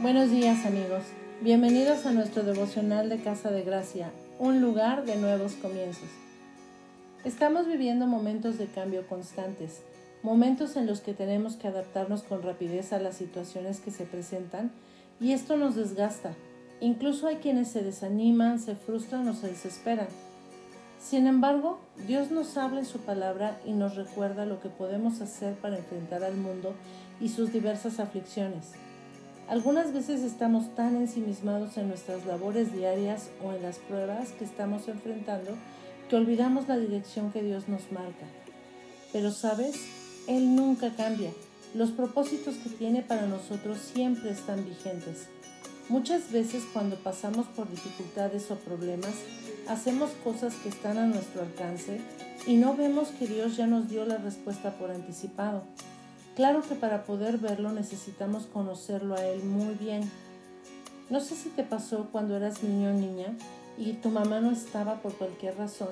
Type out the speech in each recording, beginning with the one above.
Buenos días amigos, bienvenidos a nuestro devocional de Casa de Gracia, un lugar de nuevos comienzos. Estamos viviendo momentos de cambio constantes, momentos en los que tenemos que adaptarnos con rapidez a las situaciones que se presentan y esto nos desgasta. Incluso hay quienes se desaniman, se frustran o se desesperan. Sin embargo, Dios nos habla en su palabra y nos recuerda lo que podemos hacer para enfrentar al mundo y sus diversas aflicciones. Algunas veces estamos tan ensimismados en nuestras labores diarias o en las pruebas que estamos enfrentando que olvidamos la dirección que Dios nos marca. Pero sabes, Él nunca cambia. Los propósitos que tiene para nosotros siempre están vigentes. Muchas veces cuando pasamos por dificultades o problemas, hacemos cosas que están a nuestro alcance y no vemos que Dios ya nos dio la respuesta por anticipado. Claro que para poder verlo necesitamos conocerlo a Él muy bien. No sé si te pasó cuando eras niño o niña y tu mamá no estaba por cualquier razón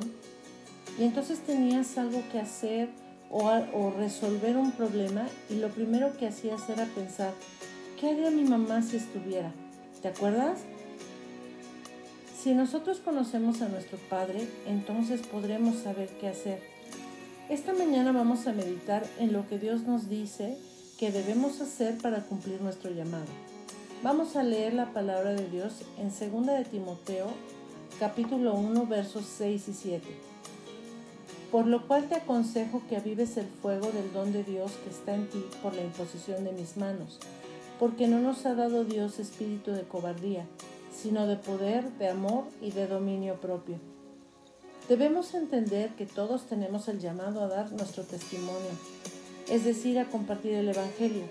y entonces tenías algo que hacer o, o resolver un problema y lo primero que hacías era pensar, ¿qué haría mi mamá si estuviera? ¿Te acuerdas? Si nosotros conocemos a nuestro Padre, entonces podremos saber qué hacer. Esta mañana vamos a meditar en lo que Dios nos dice que debemos hacer para cumplir nuestro llamado. Vamos a leer la palabra de Dios en 2 de Timoteo capítulo 1 versos 6 y 7. Por lo cual te aconsejo que avives el fuego del don de Dios que está en ti por la imposición de mis manos, porque no nos ha dado Dios espíritu de cobardía, sino de poder, de amor y de dominio propio. Debemos entender que todos tenemos el llamado a dar nuestro testimonio, es decir, a compartir el Evangelio,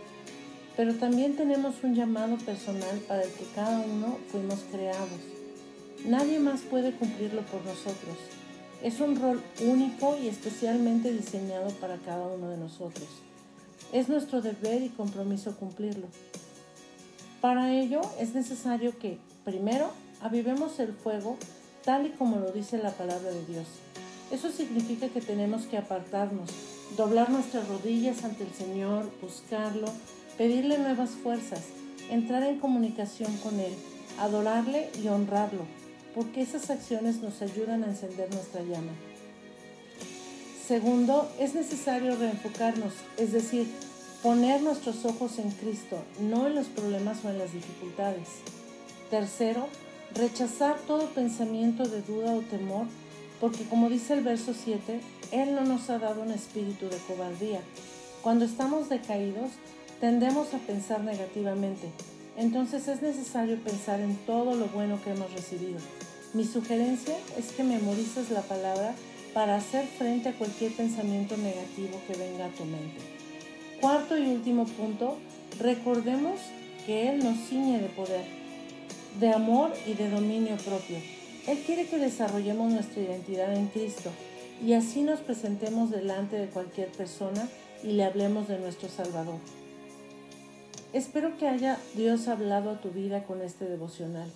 pero también tenemos un llamado personal para el que cada uno fuimos creados. Nadie más puede cumplirlo por nosotros. Es un rol único y especialmente diseñado para cada uno de nosotros. Es nuestro deber y compromiso cumplirlo. Para ello es necesario que, primero, avivemos el fuego tal y como lo dice la palabra de Dios. Eso significa que tenemos que apartarnos, doblar nuestras rodillas ante el Señor, buscarlo, pedirle nuevas fuerzas, entrar en comunicación con Él, adorarle y honrarlo, porque esas acciones nos ayudan a encender nuestra llama. Segundo, es necesario reenfocarnos, es decir, poner nuestros ojos en Cristo, no en los problemas o en las dificultades. Tercero, Rechazar todo pensamiento de duda o temor, porque como dice el verso 7, Él no nos ha dado un espíritu de cobardía. Cuando estamos decaídos, tendemos a pensar negativamente. Entonces es necesario pensar en todo lo bueno que hemos recibido. Mi sugerencia es que memorices la palabra para hacer frente a cualquier pensamiento negativo que venga a tu mente. Cuarto y último punto, recordemos que Él nos ciñe de poder de amor y de dominio propio. Él quiere que desarrollemos nuestra identidad en Cristo y así nos presentemos delante de cualquier persona y le hablemos de nuestro Salvador. Espero que haya Dios hablado a tu vida con este devocional.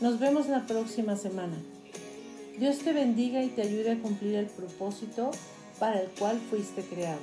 Nos vemos la próxima semana. Dios te bendiga y te ayude a cumplir el propósito para el cual fuiste creado.